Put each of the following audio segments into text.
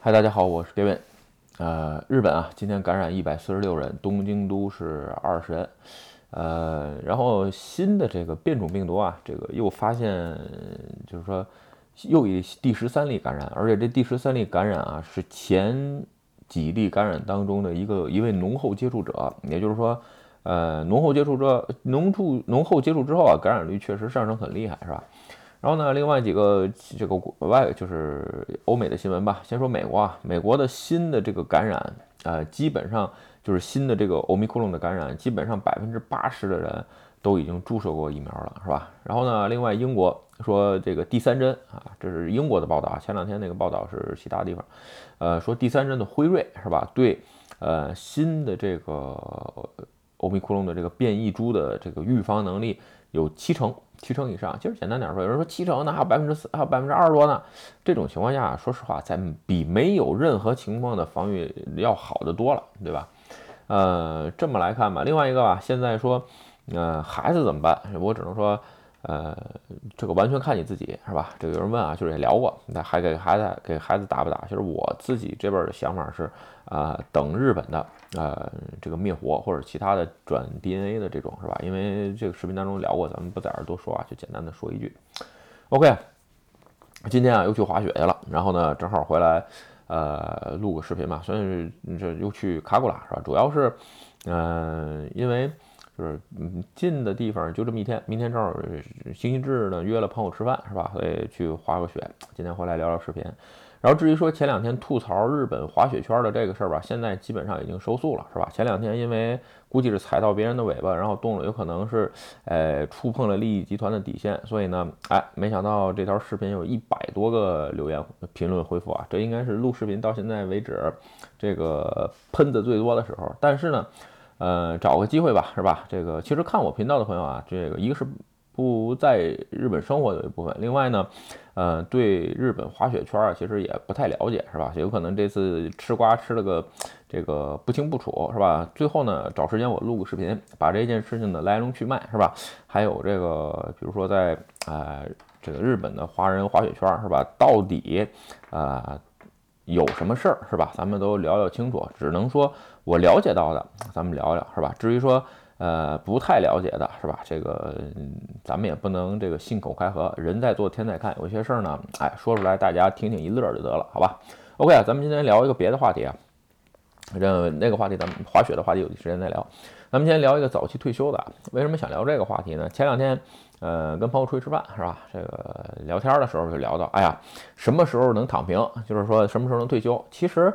嗨，大家好，我是 Gavin。呃，日本啊，今天感染一百四十六人，东京都是二十人。呃，然后新的这个变种病毒啊，这个又发现，就是说又一第十三例感染，而且这第十三例感染啊，是前几例感染当中的一个一位浓厚接触者，也就是说，呃，浓厚接触者浓处浓厚接触之后啊，感染率确实上升很厉害，是吧？然后呢，另外几个这个国外就是欧美的新闻吧。先说美国啊，美国的新的这个感染，呃，基本上就是新的这个欧米克隆的感染，基本上百分之八十的人都已经注射过疫苗了，是吧？然后呢，另外英国说这个第三针啊，这是英国的报道啊，前两天那个报道是其他地方，呃，说第三针的辉瑞是吧？对，呃，新的这个欧米克隆的这个变异株的这个预防能力有七成。七成以上，其实简单点说，有人说七成，那还有百分之四，还有百分之二十多呢。这种情况下，说实话，在比没有任何情况的防御要好得多了，对吧？呃，这么来看吧。另外一个吧，现在说，呃，孩子怎么办？我只能说。呃，这个完全看你自己，是吧？这个有人问啊，就是也聊过，那还给孩子给孩子打不打？其实我自己这边的想法是，啊，等日本的，呃，这个灭活或者其他的转 DNA 的这种，是吧？因为这个视频当中聊过，咱们不在这多说啊，就简单的说一句。OK，今天啊又去滑雪去了，然后呢正好回来，呃，录个视频嘛，所以这又去卡古拉，是吧？主要是，嗯，因为。就是嗯近的地方就这么一天，明天正好星期日呢，约了朋友吃饭是吧？所以去滑个雪。今天回来聊聊视频。然后至于说前两天吐槽日本滑雪圈的这个事儿吧，现在基本上已经收束了是吧？前两天因为估计是踩到别人的尾巴，然后动了，有可能是呃触碰了利益集团的底线，所以呢，哎，没想到这条视频有一百多个留言评论回复啊，这应该是录视频到现在为止这个喷的最多的时候。但是呢。呃，找个机会吧，是吧？这个其实看我频道的朋友啊，这个一个是不在日本生活的一部分，另外呢，呃，对日本滑雪圈啊，其实也不太了解，是吧？有可能这次吃瓜吃了个这个不清不楚，是吧？最后呢，找时间我录个视频，把这件事情的来龙去脉，是吧？还有这个，比如说在呃这个日本的华人滑雪圈，是吧？到底啊？有什么事儿是吧？咱们都聊聊清楚。只能说我了解到的，咱们聊聊是吧？至于说呃不太了解的是吧？这个咱们也不能这个信口开河。人在做天在看，有些事儿呢，哎，说出来大家听听一乐就得了，好吧？OK 啊，咱们今天聊一个别的话题啊。这那个话题，咱们滑雪的话题有时间再聊。咱们先聊一个早期退休的。为什么想聊这个话题呢？前两天，呃，跟朋友出去吃饭是吧？这个聊天的时候就聊到，哎呀，什么时候能躺平？就是说什么时候能退休？其实，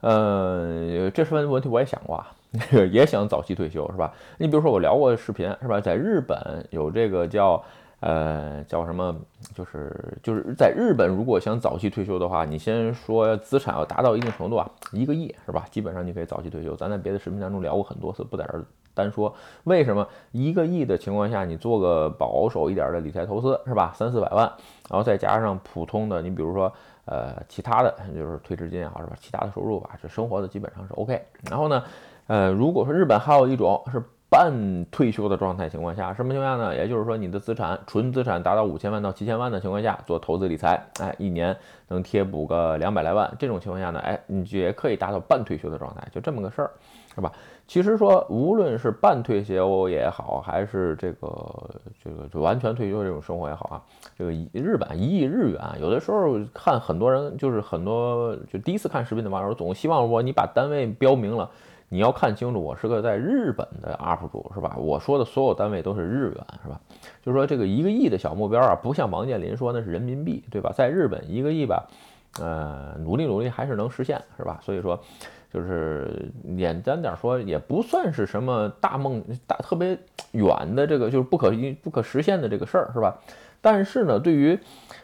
呃，这是问问题，我也想过，啊，也想早期退休是吧？你比如说我聊过视频是吧？在日本有这个叫。呃，叫什么？就是就是在日本，如果想早期退休的话，你先说资产要达到一定程度啊，一个亿是吧？基本上你可以早期退休。咱在别的视频当中聊过很多次，不在这儿单说。为什么一个亿的情况下，你做个保守一点的理财投资是吧？三四百万，然后再加上普通的，你比如说呃其他的，就是退职金也好是吧？其他的收入吧，这生活的基本上是 OK。然后呢，呃，如果说日本还有一种是。半退休的状态情况下，什么情况下呢？也就是说，你的资产纯资产达到五千万到七千万的情况下，做投资理财，哎，一年能贴补个两百来万。这种情况下呢，哎，你也可以达到半退休的状态，就这么个事儿，是吧？其实说，无论是半退休也好，还是这个这个就完全退休这种生活也好啊，这个日本一亿日元，有的时候看很多人就是很多就第一次看视频的网友总希望我你把单位标明了。你要看清楚，我是个在日本的 UP 主，是吧？我说的所有单位都是日元，是吧？就是说这个一个亿的小目标啊，不像王健林说那是人民币，对吧？在日本一个亿吧，呃，努力努力还是能实现，是吧？所以说，就是简单点说，也不算是什么大梦大特别远的这个就是不可不可实现的这个事儿，是吧？但是呢，对于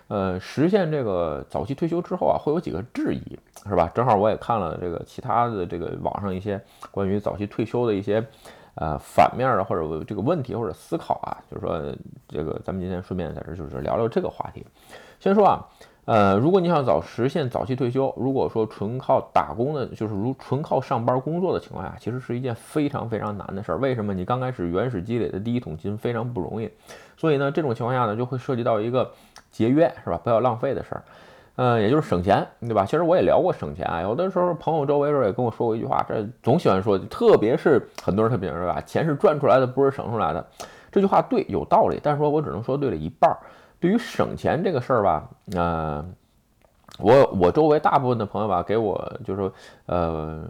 呃实现这个早期退休之后啊，会有几个质疑。是吧？正好我也看了这个其他的这个网上一些关于早期退休的一些呃反面的或者这个问题或者思考啊，就是说这个咱们今天顺便在这就是聊聊这个话题。先说啊，呃，如果你想早实现早期退休，如果说纯靠打工的，就是如纯靠上班工作的情况下，其实是一件非常非常难的事儿。为什么？你刚开始原始积累的第一桶金非常不容易，所以呢，这种情况下呢，就会涉及到一个节约，是吧？不要浪费的事儿。呃，也就是省钱，对吧？其实我也聊过省钱啊，有的时候朋友周围时候也跟我说过一句话，这总喜欢说，特别是很多人特别是吧，钱是赚出来的，不是省出来的。这句话对，有道理，但是说我只能说对了一半儿。对于省钱这个事儿吧，呃，我我周围大部分的朋友吧，给我就是说，呃，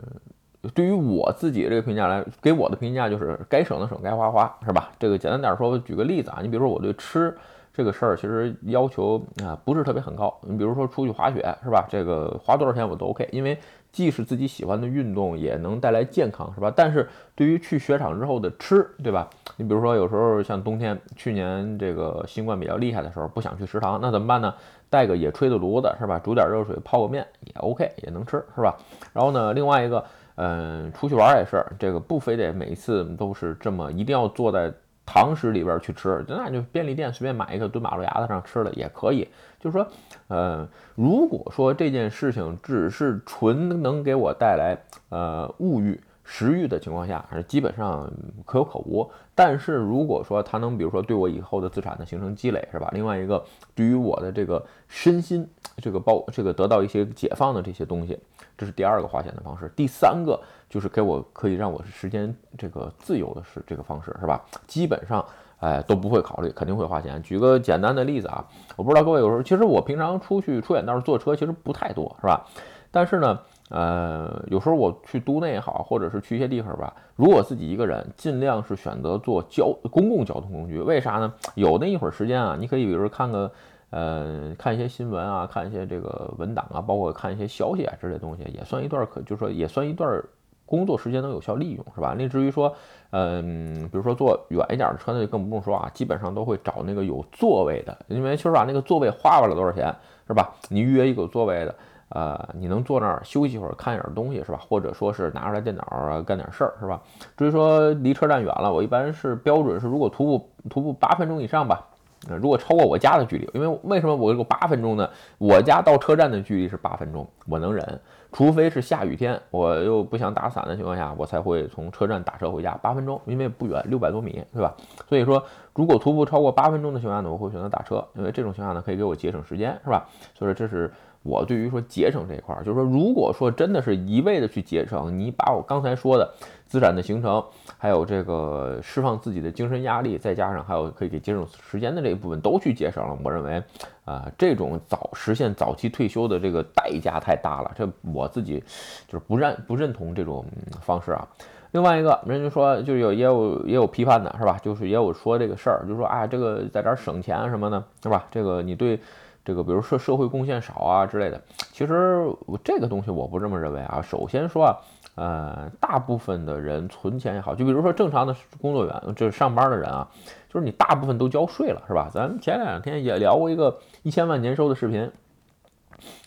对于我自己这个评价来，给我的评价就是该省的省，该花花，是吧？这个简单点说，举个例子啊，你比如说我对吃。这个事儿其实要求啊不是特别很高，你比如说出去滑雪是吧？这个花多少钱我都 OK，因为既是自己喜欢的运动，也能带来健康是吧？但是对于去雪场之后的吃，对吧？你比如说有时候像冬天，去年这个新冠比较厉害的时候，不想去食堂，那怎么办呢？带个野炊的炉子是吧？煮点热水泡个面也 OK，也能吃是吧？然后呢，另外一个，嗯，出去玩也是，这个不非得每一次都是这么一定要坐在。堂食里边去吃，那就便利店随便买一个蹲马路牙子上吃了也可以。就是说，呃，如果说这件事情只是纯能给我带来呃物欲、食欲的情况下，还是基本上可有可无。但是如果说它能，比如说对我以后的资产的形成积累，是吧？另外一个，对于我的这个身心，这个包这个得到一些解放的这些东西。这是第二个花钱的方式，第三个就是给我可以让我时间这个自由的是这个方式，是吧？基本上，哎都不会考虑，肯定会花钱。举个简单的例子啊，我不知道各位有时候，其实我平常出去出远道坐车其实不太多，是吧？但是呢，呃，有时候我去都内也好，或者是去一些地方吧，如果自己一个人，尽量是选择坐交公共交通工具。为啥呢？有那一会儿时间啊，你可以比如说看个。呃，看一些新闻啊，看一些这个文档啊，包括看一些消息啊之类东西，也算一段可，就是说也算一段工作时间能有效利用，是吧？那至于说，嗯，比如说坐远一点的车，那就更不用说啊，基本上都会找那个有座位的，因为其实把那个座位花不了多少钱，是吧？你预约一个座位的，呃，你能坐那儿休息一会儿，看一点东西，是吧？或者说是拿出来电脑啊，干点事儿，是吧？至于说离车站远了，我一般是标准是，如果徒步徒步八分钟以上吧。如果超过我家的距离，因为为什么我有八分钟呢？我家到车站的距离是八分钟，我能忍。除非是下雨天，我又不想打伞的情况下，我才会从车站打车回家。八分钟，因为不远，六百多米，对吧？所以说，如果徒步超过八分钟的情况下呢，我会选择打车，因为这种情况呢，可以给我节省时间，是吧？所以说，这是。我对于说节省这一块儿，就是说，如果说真的是一味的去节省，你把我刚才说的资产的形成，还有这个释放自己的精神压力，再加上还有可以给节省时间的这一部分都去节省了，我认为啊，这种早实现早期退休的这个代价太大了，这我自己就是不认不认同这种方式啊。另外一个人就说，就有也有也有批判的是吧？就是也有说这个事儿，就说啊，这个在这儿省钱什么的，是吧？这个你对。这个，比如说社会贡献少啊之类的，其实这个东西我不这么认为啊。首先说啊，呃，大部分的人存钱也好，就比如说正常的工作员，就是上班的人啊，就是你大部分都交税了，是吧？咱前两天也聊过一个一千万年收的视频，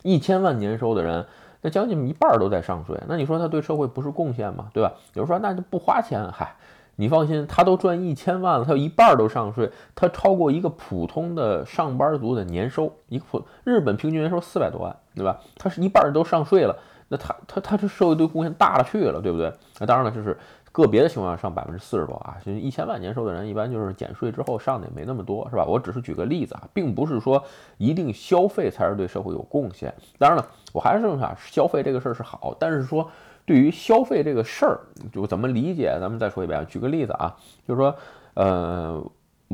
一千万年收的人，那将近一半都在上税，那你说他对社会不是贡献吗？对吧？有人说那就不花钱，嗨。你放心，他都赚一千万了，他有一半都上税，他超过一个普通的上班族的年收，一个普日本平均年收四百多万，对吧？他是一半都上税了，那他他他这社会对贡献大了去了，对不对？那当然了，就是个别的情况下上百分之四十多啊，其实一千万年收的人一般就是减税之后上的也没那么多，是吧？我只是举个例子啊，并不是说一定消费才是对社会有贡献。当然了，我还是认为啊，消费这个事儿是好，但是说。对于消费这个事儿，就怎么理解？咱们再说一遍，举个例子啊，就是说，呃。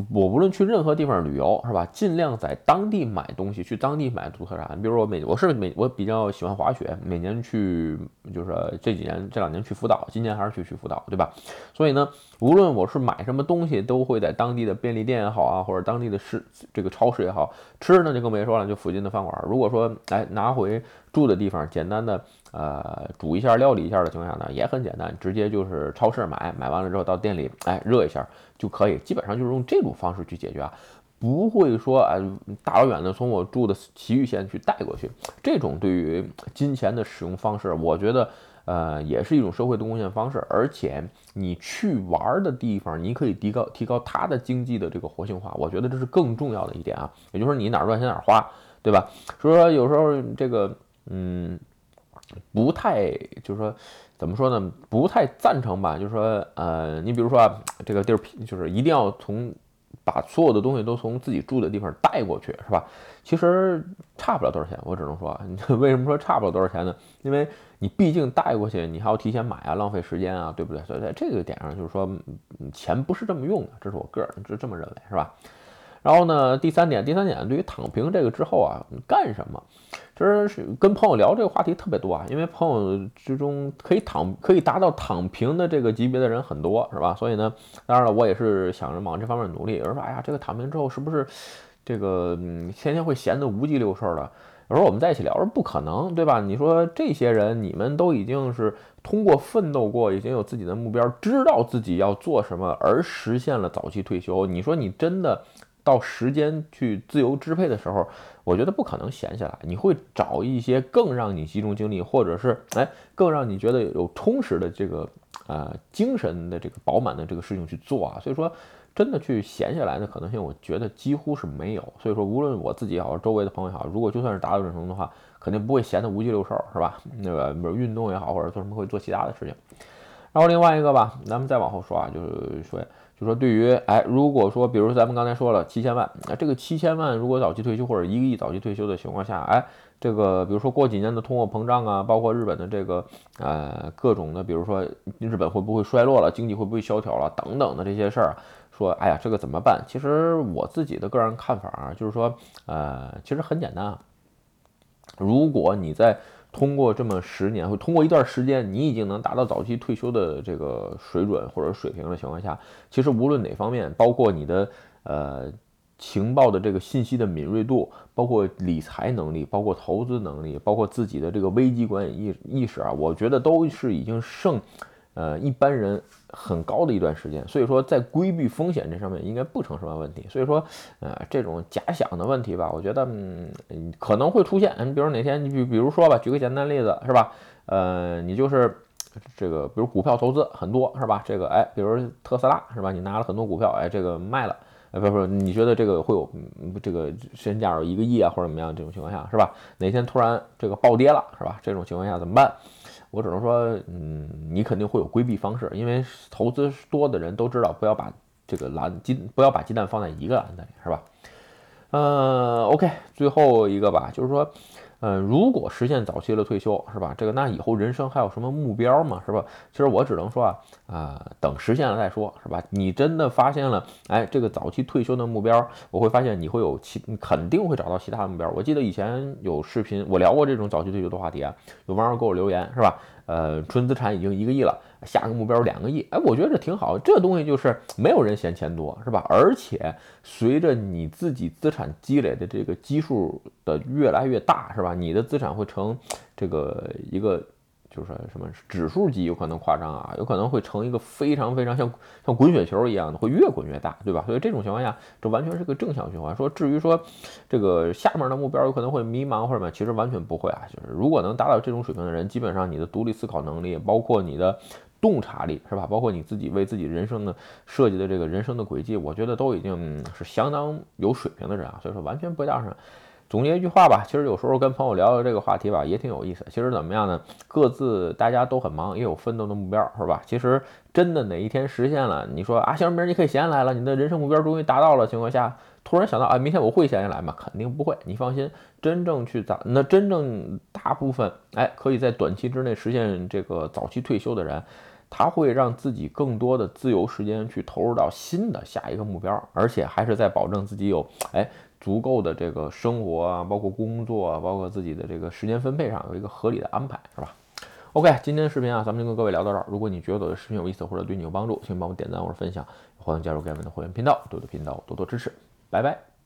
我无论去任何地方旅游，是吧？尽量在当地买东西，去当地买土特产。比如说我每我是每我比较喜欢滑雪，每年去就是这几年这两年去福岛，今年还是去去福岛，对吧？所以呢，无论我是买什么东西，都会在当地的便利店也好啊，或者当地的市这个超市也好，吃呢就更别说了，就附近的饭馆。如果说哎拿回住的地方，简单的呃煮一下料理一下的情况下呢，也很简单，直接就是超市买，买完了之后到店里哎热一下。就可以，基本上就是用这种方式去解决啊，不会说啊大老远的从我住的祁玉县去带过去。这种对于金钱的使用方式，我觉得呃也是一种社会的贡献方式。而且你去玩的地方，你可以提高提高它的经济的这个活性化，我觉得这是更重要的一点啊。也就是说你哪儿赚钱哪儿花，对吧？所以说有时候这个嗯不太就是说。怎么说呢？不太赞成吧，就是说，呃，你比如说啊，这个地儿就是一定要从把所有的东西都从自己住的地方带过去，是吧？其实差不了多少钱，我只能说，为什么说差不了多少钱呢？因为你毕竟带过去，你还要提前买啊，浪费时间啊，对不对？所以在这个点上，就是说，钱不是这么用的，这是我个人就这么认为，是吧？然后呢，第三点，第三点，对于躺平这个之后啊，干什么？其实是跟朋友聊这个话题特别多啊，因为朋友之中可以躺可以达到躺平的这个级别的人很多，是吧？所以呢，当然了，我也是想着往这方面努力。有人说，哎呀，这个躺平之后是不是这个嗯，天天会闲得无鸡六事儿的？有时候我们在一起聊说不可能，对吧？你说这些人，你们都已经是通过奋斗过，已经有自己的目标，知道自己要做什么，而实现了早期退休。你说你真的？到时间去自由支配的时候，我觉得不可能闲下来，你会找一些更让你集中精力，或者是哎更让你觉得有充实的这个呃精神的这个饱满的这个事情去做啊。所以说，真的去闲下来的可能性，我觉得几乎是没有。所以说，无论我自己也好，周围的朋友也好，如果就算是达到这种程度的话，肯定不会闲得无鸡六兽，是吧？那个比如运动也好，或者做什么会做其他的事情。然后另外一个吧，咱们再往后说啊，就是说。就说对于哎，如果说比如咱们刚才说了七千万，那这个七千万如果早期退休或者一个亿早期退休的情况下，哎，这个比如说过几年的通货膨胀啊，包括日本的这个呃各种的，比如说日本会不会衰落了，经济会不会萧条了等等的这些事儿，说哎呀这个怎么办？其实我自己的个人看法啊，就是说呃其实很简单啊，如果你在通过这么十年，或通过一段时间，你已经能达到早期退休的这个水准或者水平的情况下，其实无论哪方面，包括你的呃情报的这个信息的敏锐度，包括理财能力，包括投资能力，包括自己的这个危机管理意意识啊，我觉得都是已经胜。呃，一般人很高的一段时间，所以说在规避风险这上面应该不成什么问题。所以说，呃，这种假想的问题吧，我觉得嗯可能会出现。你比如哪天，你比比如说吧，举个简单例子是吧？呃，你就是这个，比如股票投资很多是吧？这个哎，比如特斯拉是吧？你拿了很多股票，哎，这个卖了，哎，不不，你觉得这个会有这个身价有一个亿啊，或者怎么样这种情况下是吧？哪天突然这个暴跌了是吧？这种情况下怎么办？我只能说，嗯，你肯定会有规避方式，因为投资多的人都知道，不要把这个篮鸡，不要把鸡蛋放在一个篮子里，是吧？嗯，OK，最后一个吧，就是说。嗯，如果实现早期的退休，是吧？这个那以后人生还有什么目标吗？是吧？其实我只能说啊，啊，等实现了再说，是吧？你真的发现了，哎，这个早期退休的目标，我会发现你会有其肯定会找到其他目标。我记得以前有视频，我聊过这种早期退休的话题啊，有网友给我留言，是吧？呃，纯资产已经一个亿了，下个目标两个亿。哎，我觉得这挺好，这东西就是没有人嫌钱多，是吧？而且随着你自己资产积累的这个基数的越来越大，是吧？你的资产会成这个一个。就是什么指数级有可能夸张啊，有可能会成一个非常非常像像滚雪球一样的，会越滚越大，对吧？所以这种情况下，这完全是个正向循环。说至于说这个下面的目标有可能会迷茫或者什么，其实完全不会啊。就是如果能达到这种水平的人，基本上你的独立思考能力，包括你的洞察力，是吧？包括你自己为自己人生的设计的这个人生的轨迹，我觉得都已经是相当有水平的人啊。所以说完全不搭上。总结一句话吧，其实有时候跟朋友聊聊这个话题吧，也挺有意思。其实怎么样呢？各自大家都很忙，也有奋斗的目标，是吧？其实真的哪一天实现了，你说啊，行，明儿你可以闲下来了，你的人生目标终于达到了情况下，突然想到啊，明天我会闲下来吗？肯定不会。你放心，真正去早，那真正大部分哎，可以在短期之内实现这个早期退休的人，他会让自己更多的自由时间去投入到新的下一个目标，而且还是在保证自己有哎。足够的这个生活啊，包括工作啊，包括自己的这个时间分配上有一个合理的安排，是吧？OK，今天的视频啊，咱们就跟各位聊到这儿。如果你觉得我的视频有意思或者对你有帮助，请帮我点赞或者分享，欢迎加入盖文的会员频道，多多频道多多支持。拜拜。